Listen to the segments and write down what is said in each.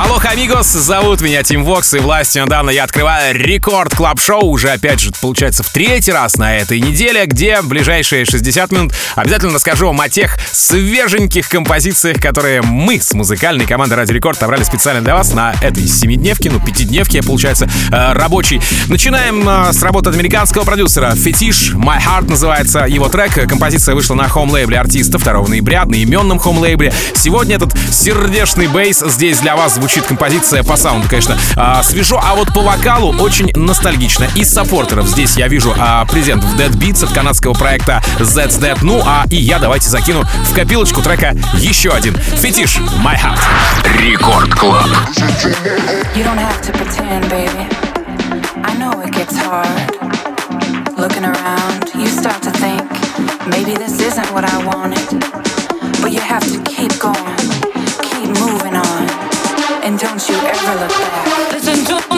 Алло, амигос, зовут меня Тим Вокс, и властью мне данной я открываю Record Club Show уже, опять же, получается, в третий раз на этой неделе, где в ближайшие 60 минут обязательно расскажу вам о тех свеженьких композициях, которые мы с музыкальной командой Радио Рекорд отобрали специально для вас на этой семидневке, ну, пятидневке, получается, э, рабочий. Начинаем э, с работы от американского продюсера Фетиш, My Heart называется его трек. Композиция вышла на хоум-лейбле артиста 2 ноября, на именном хоум-лейбле. Сегодня этот сердечный бейс здесь для вас звучит звучит композиция по саунду, конечно, а, свежо, а вот по вокалу очень ностальгично. Из саппортеров здесь я вижу а, презент в Dead Beats от канадского проекта That's Dead. Ну, а и я давайте закину в копилочку трека еще один. Фетиш My Heart. Рекорд Клаб. Looking around, you start to think maybe this isn't what I wanted. But you have to keep going, keep moving on. And don't you ever look back. Listen to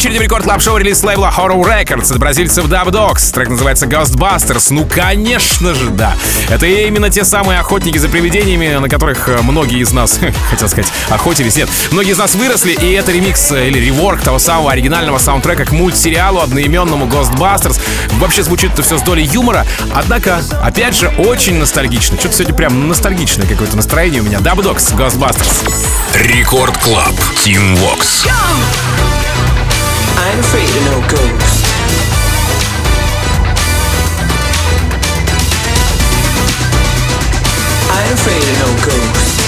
очереди в рекорд клаб шоу релиз лейбла Horror Records от бразильцев Dub Dogs. Трек называется Ghostbusters. Ну, конечно же, да. Это именно те самые охотники за привидениями, на которых э, многие из нас, хотел сказать, охотились. Нет, многие из нас выросли, и это ремикс э, или реворк того самого оригинального саундтрека к мультсериалу одноименному Ghostbusters. Вообще звучит это все с долей юмора, однако, опять же, очень ностальгично. Что-то сегодня прям ностальгичное какое-то настроение у меня. Dub Dogs, Ghostbusters. Рекорд Клаб, Team Vox. I ain't afraid of no ghosts. I afraid of no ghosts.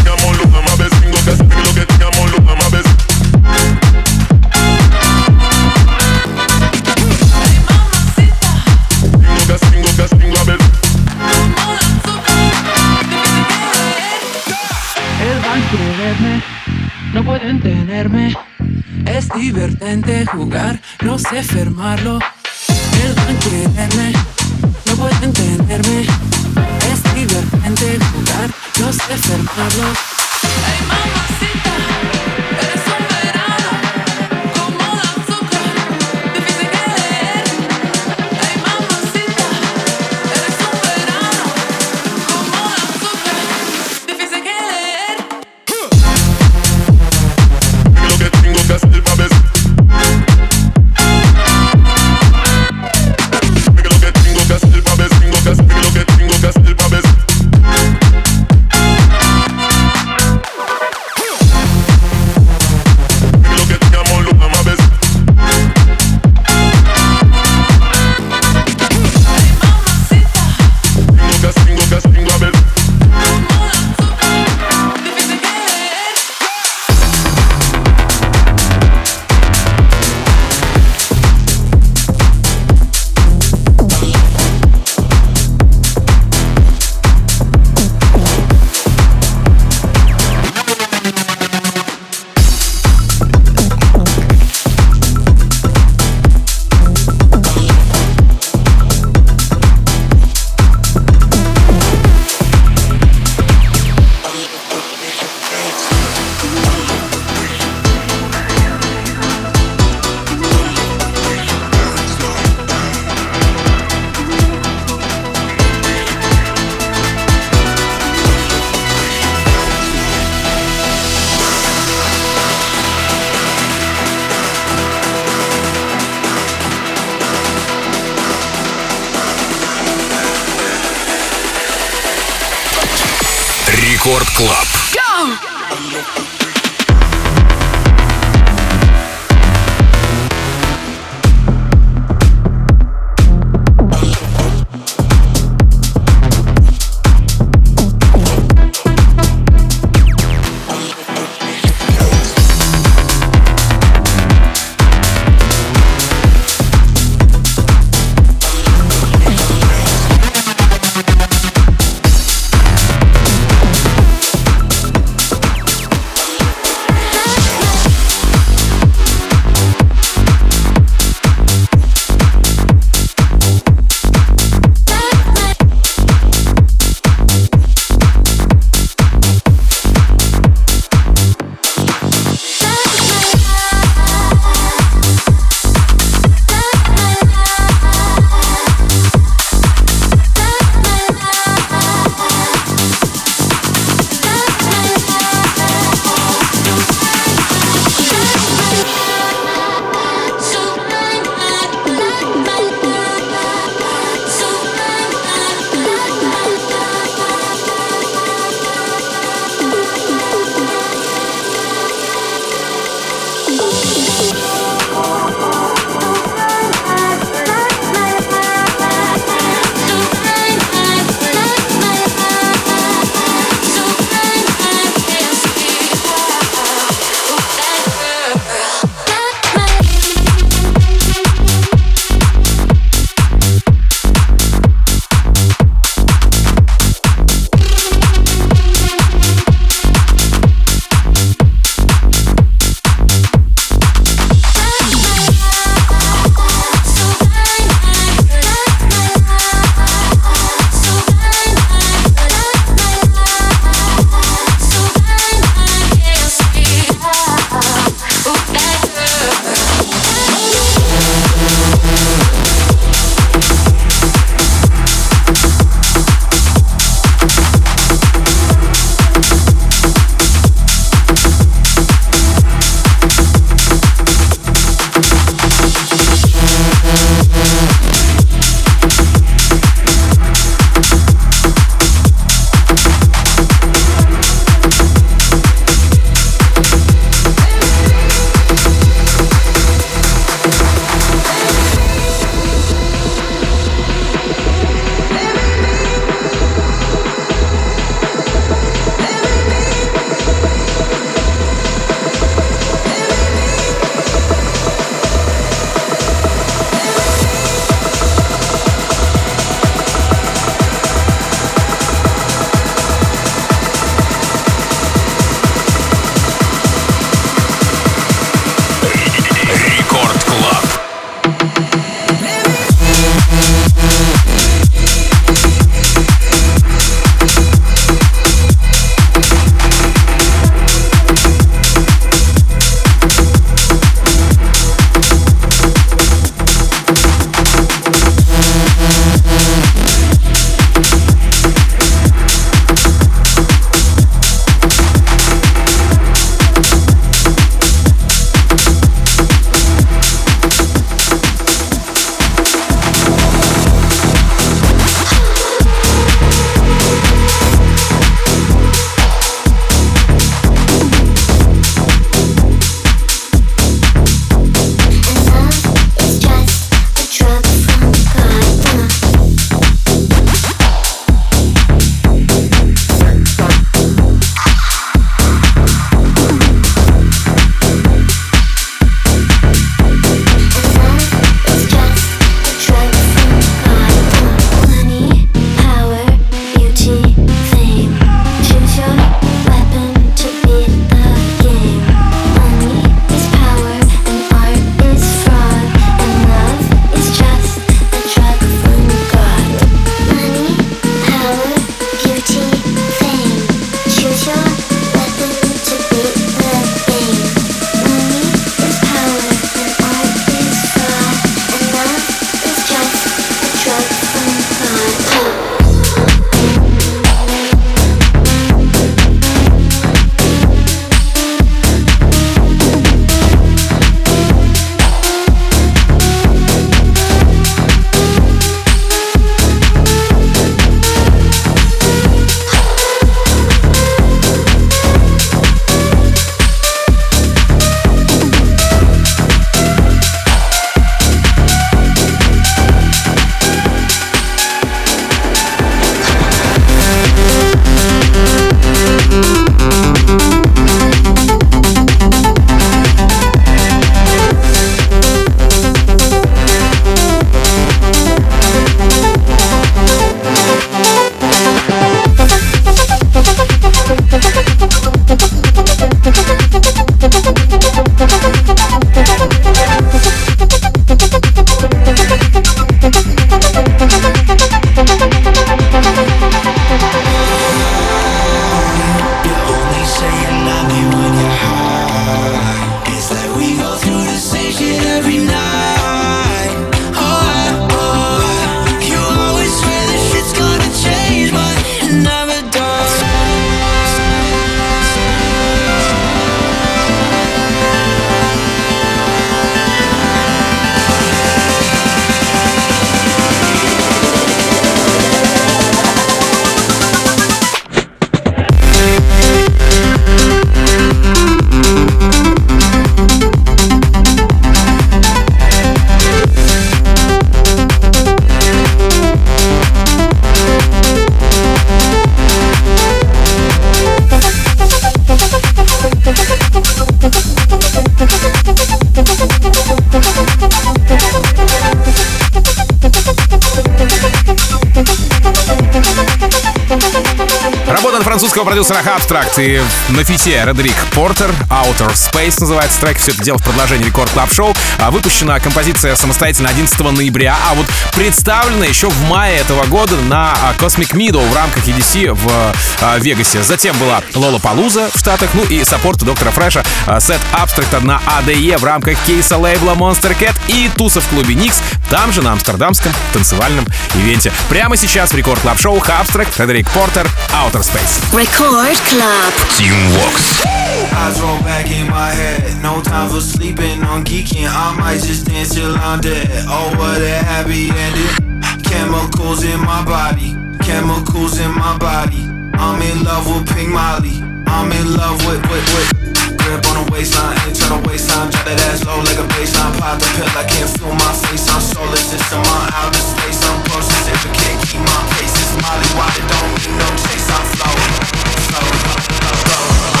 Abstract и на feat е Фредерик Портер. Outer Space называется трек. Все это дело в продолжении Record Club Show. Выпущена композиция самостоятельно 11 ноября, а вот представлена еще в мае этого года на а, Cosmic Meadow в рамках EDC в а, Вегасе. Затем была Lollapalooza в Штатах, ну и support доктора Фреша, а, сет Abstract на ADE в рамках кейса лейбла Monstercat и туса в клубе NYX, там же на амстердамском танцевальном ивенте. Прямо сейчас в Record Club Show Abstract, Фредерик Портер, Outer Space. Record Club. Team Vox. Eyes roll back in my head. No time for sleeping on geeking. I might just dance till I'm dead. Oh, what a happy ending. Chemicals in my body. Chemicals in my body. I'm in love with Pink Molly. I'm in love with, with, with. Grip on the waistline, internal waistline. Drop that ass low like a baseline. Pop the pill, I can't feel my face. I'm soulless, system, in my outer space. I'm process if I can't keep my pace. It's Molly, why it don't need no chase. I'm flowing, go, go, go, go.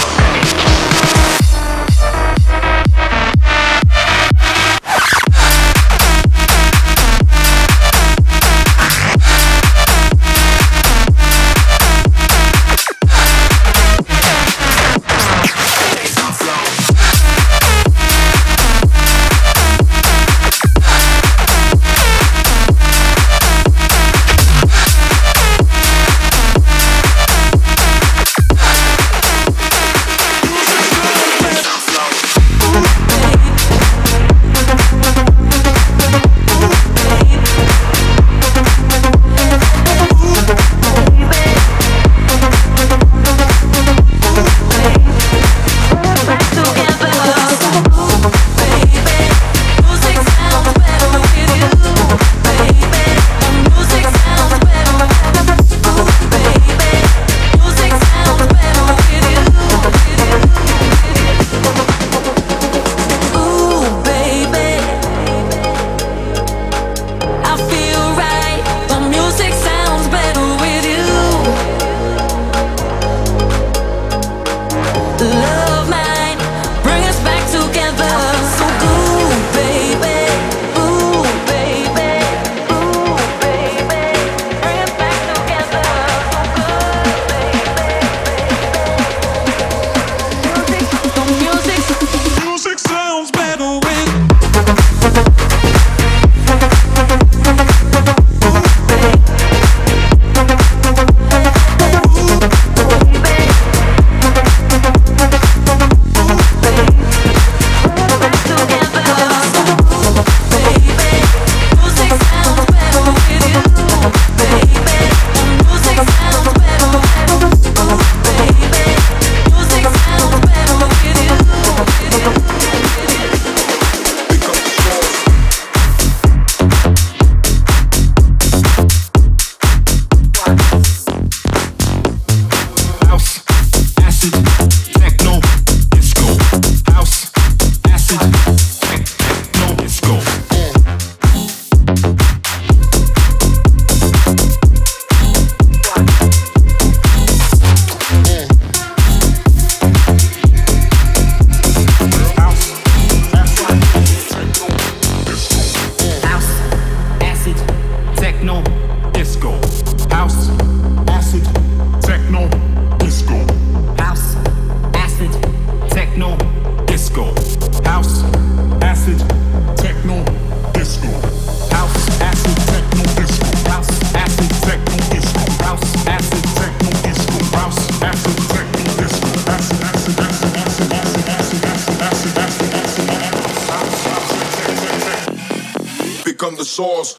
sauce.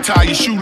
tie your shoe.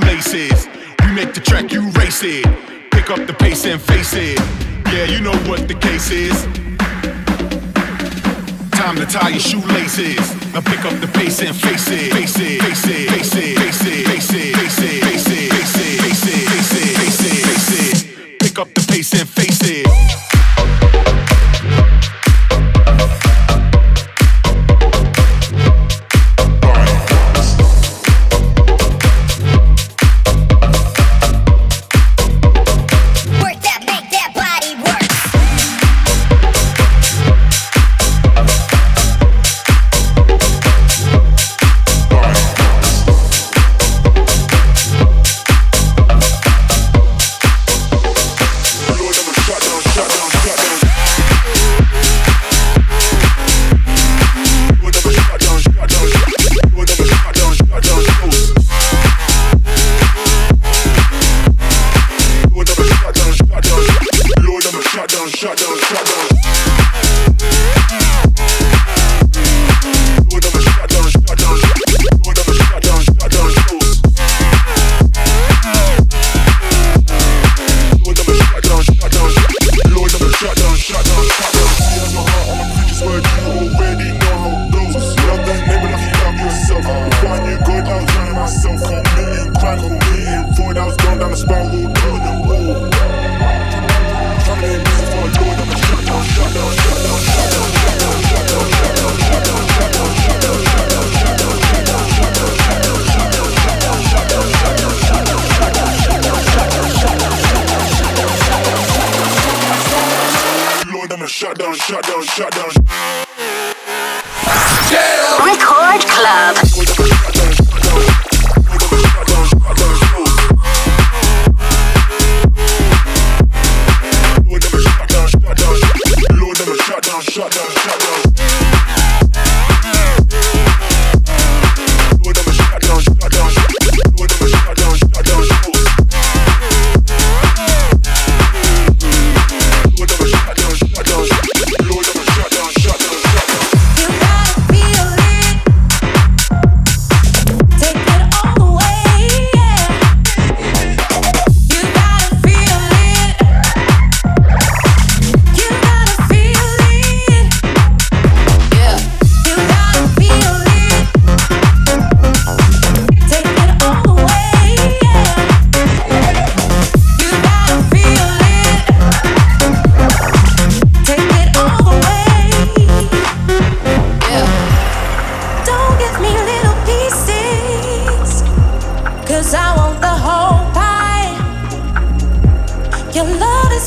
Shut up.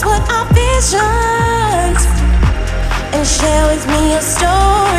what I visioned and share with me a story.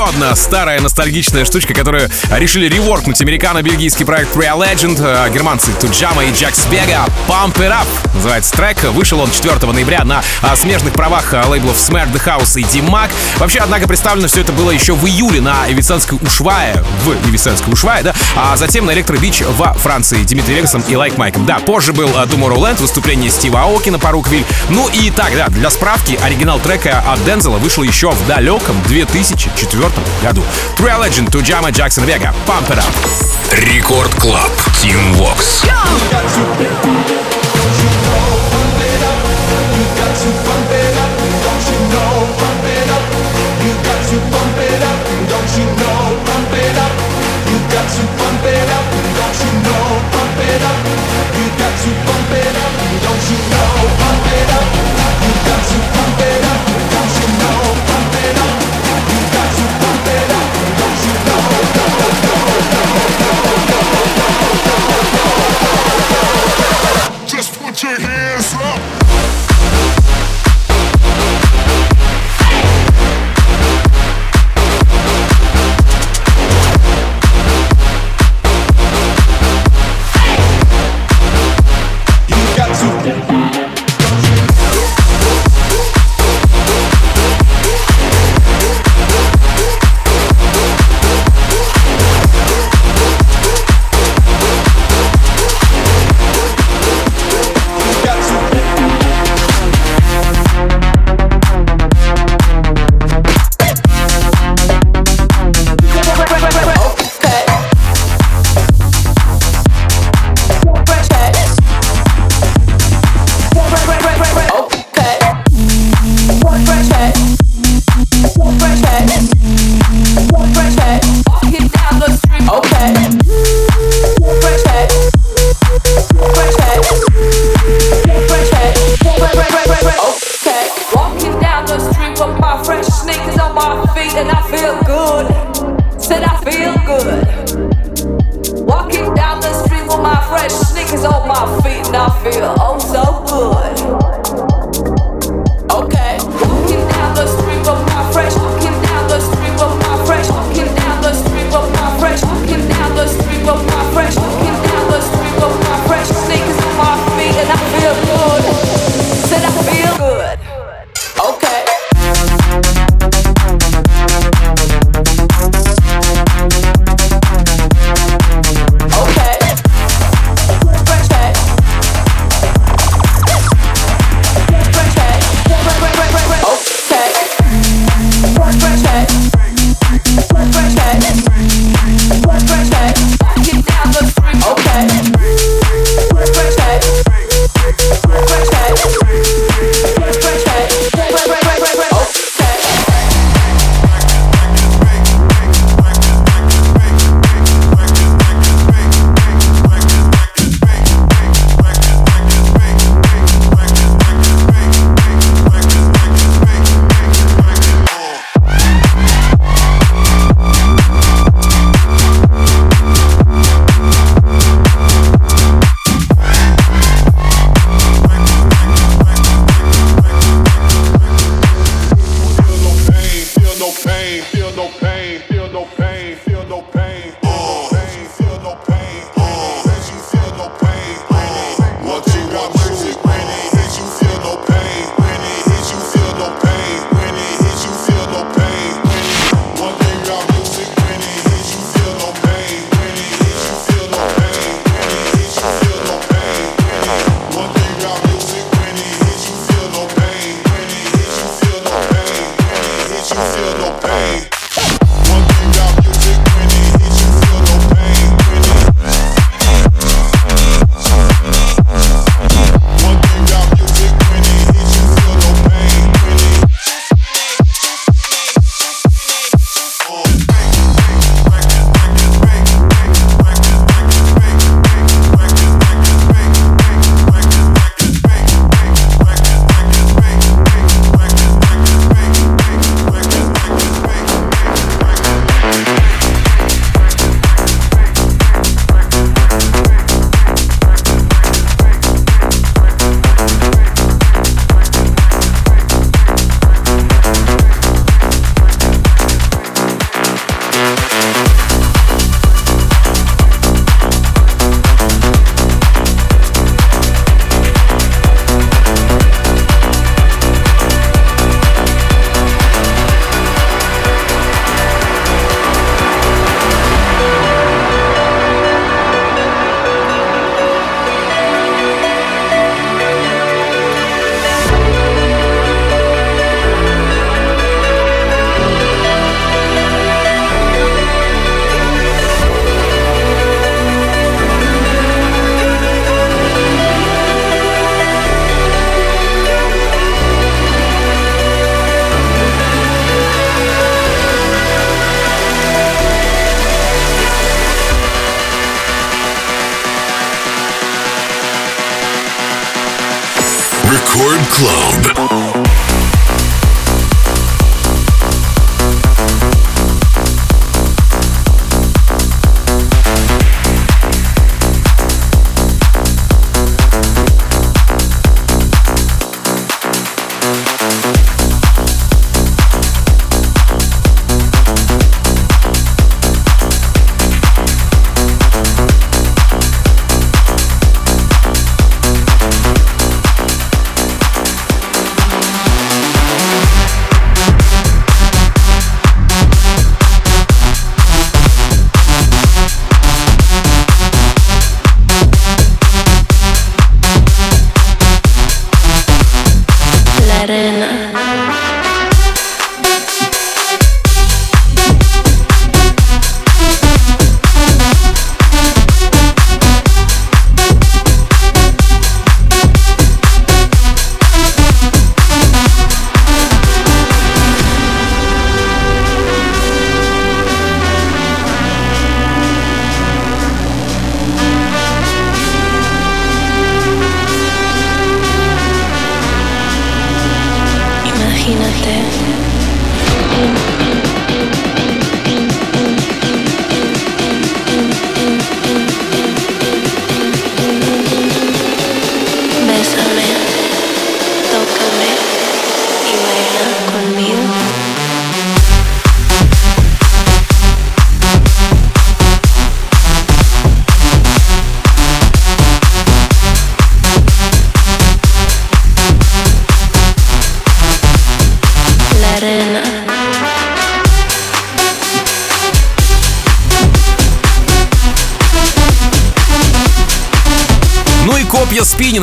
Одна старая ностальгичная штучка, которую решили реворкнуть американо-бельгийский проект Real Legend, э, германцы Tujamo и Jaxx & Vega. Pump It Up называется трек. Вышел он 4 ноября на а, смежных правах а, лейблов Smash the House и D-Mac. Вообще, однако, представлено все это было еще в июле на ибиценской Ушуайе, в ибиценской Ушуайе, да, а затем на Electrobeach во Франции Дмитрий Вегасом и Лайк Майком. Да, позже был а, Tomorrowland, выступление Стива Аоки на Parookaville. Ну и так, да, для справки, оригинал трека от Данзела вышел еще в далеком 2004 году. True Legend, Туджама, Джексон Вега, Pump It Up. Рекорд Клаб, Team Vox. Копья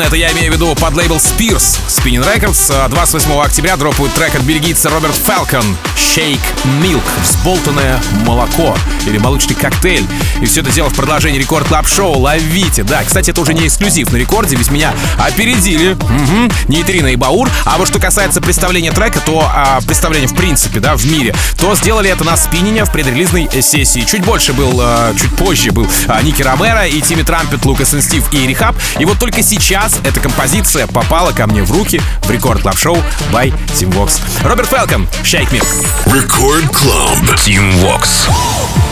это я имею в виду под лейбл Spears. Spinning Records 28 а, октября дропают трек от бельгийца Роберт Фалкон Shake Milk, взболтанное молоко или молочный коктейль. И все это дело в продолжении рекорд клаб шоу Ловите. Да, кстати, это уже не эксклюзив на рекорде, ведь меня опередили. Угу. Нейтрина и Баур. А вот что касается представления трека, то а, представление в принципе, да, в мире, то сделали это на спиннине в предрелизной сессии. Чуть больше был, а, чуть позже был а, Ники Ромеро и Тимми Трампет, Лукас и Стив и Рихаб. И вот только сейчас эта композиция попала ко мне в руки в рекорд клаб шоу by Team Vox. Роберт Фелкон, Shake Me. Record Club. Team Vox.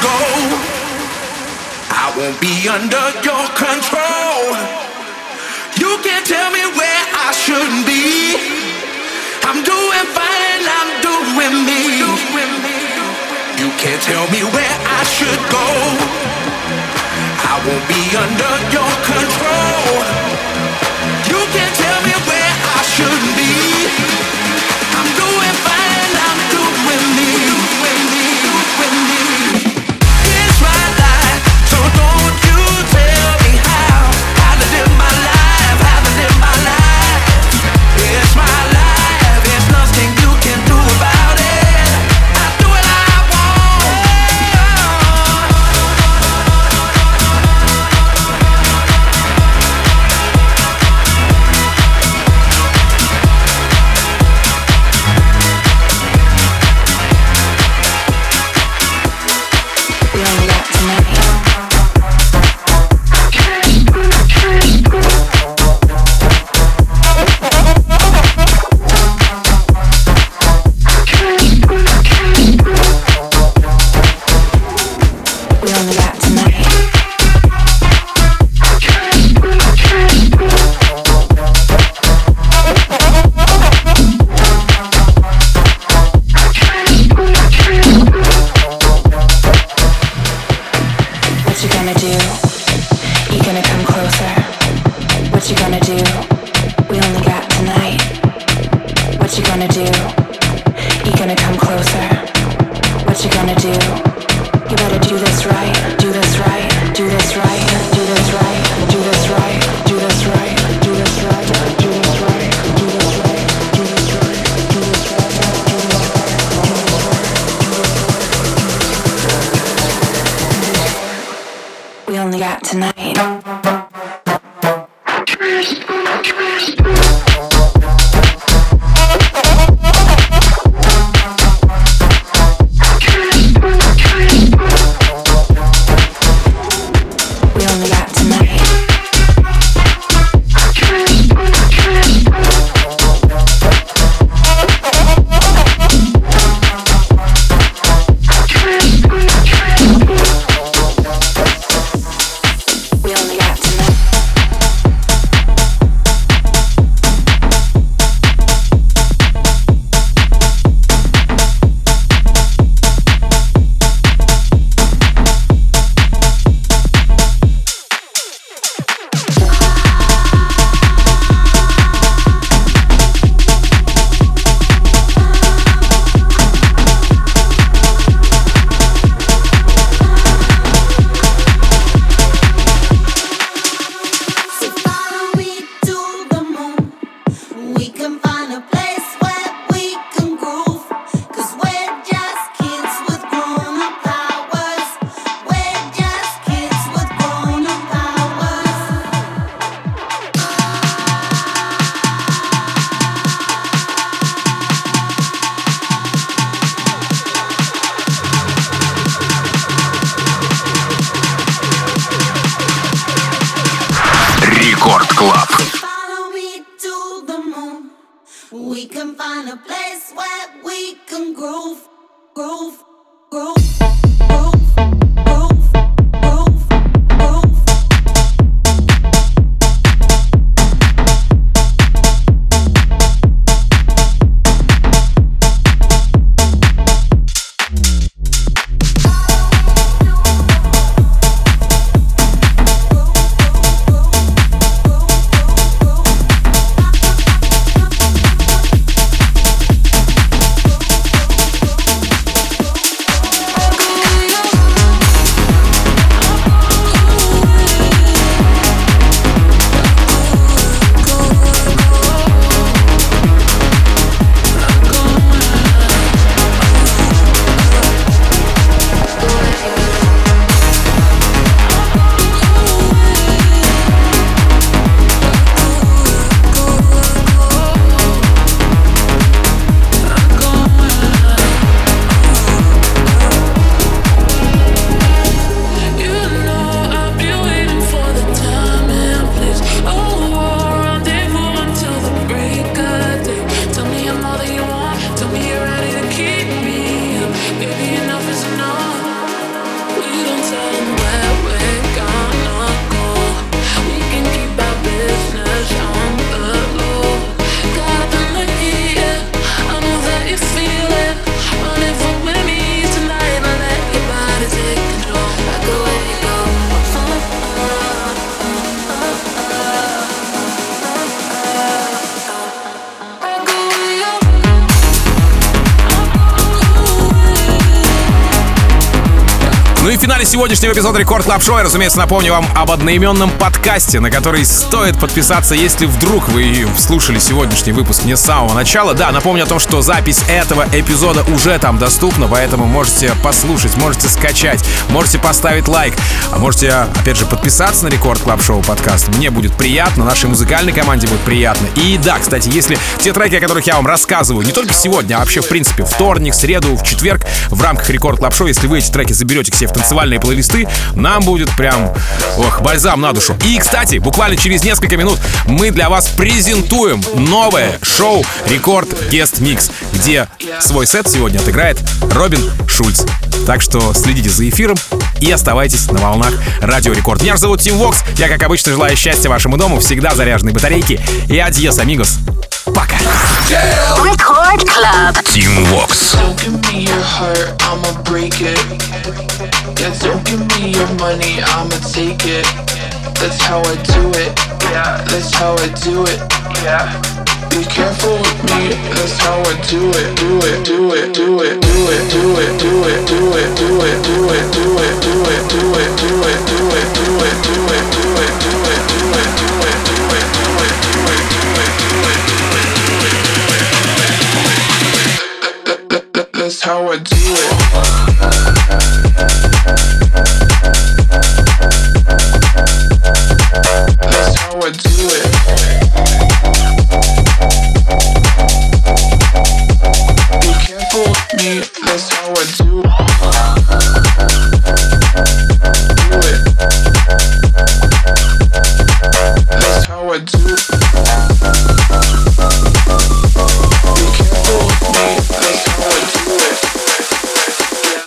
go. I won't be under your control. You can't tell me where I should be. I'm doing fine, I'm doing me. You can't tell me where I should go. I won't be under your control. Сегодняшнего эпизода Record Club Show разумеется, напомню вам об одноименном подкасте, на который стоит подписаться, если вдруг вы слушали сегодняшний выпуск не с самого начала. Да, напомню о том, что запись этого эпизода уже там доступна, поэтому можете послушать, можете скачать, можете поставить лайк, а можете, опять же, подписаться на Record Club Show подкаст. Мне будет приятно, нашей музыкальной команде будет приятно. И да, кстати, если те треки, о которых я вам рассказываю, не только сегодня, а вообще, в принципе, вторник, среду, в четверг в рамках Record Club Show, если вы эти треки заберете к себе в танцевальные плейлисты, нам будет прям, ох, бальзам на душу. И, кстати, буквально через несколько минут мы для вас презентуем новое шоу Record Guest Mix, где свой сет сегодня отыграет Робин Шульц. Так что следите за эфиром и оставайтесь на волнах Радио Рекорд. Меня зовут Тим Вокс. Я, как обычно, желаю счастья вашему дому, всегда заряженной батарейки. И adiós, amigos. Пока. Record Club. Team Walks. Don't give me your heart, I'ma break it. Yeah, don't give me your money, I'ma take it. That's how I do it. Yeah, that's how I do it. Yeah. Be careful with me, that's how I do it, do it, do it, do it, do it, do it, do it, do it, do it, do it, do it, do it, do it, do it, do it, do it, do it, do it, do it. just how I do it. That's how I do it. do it. That's how I do.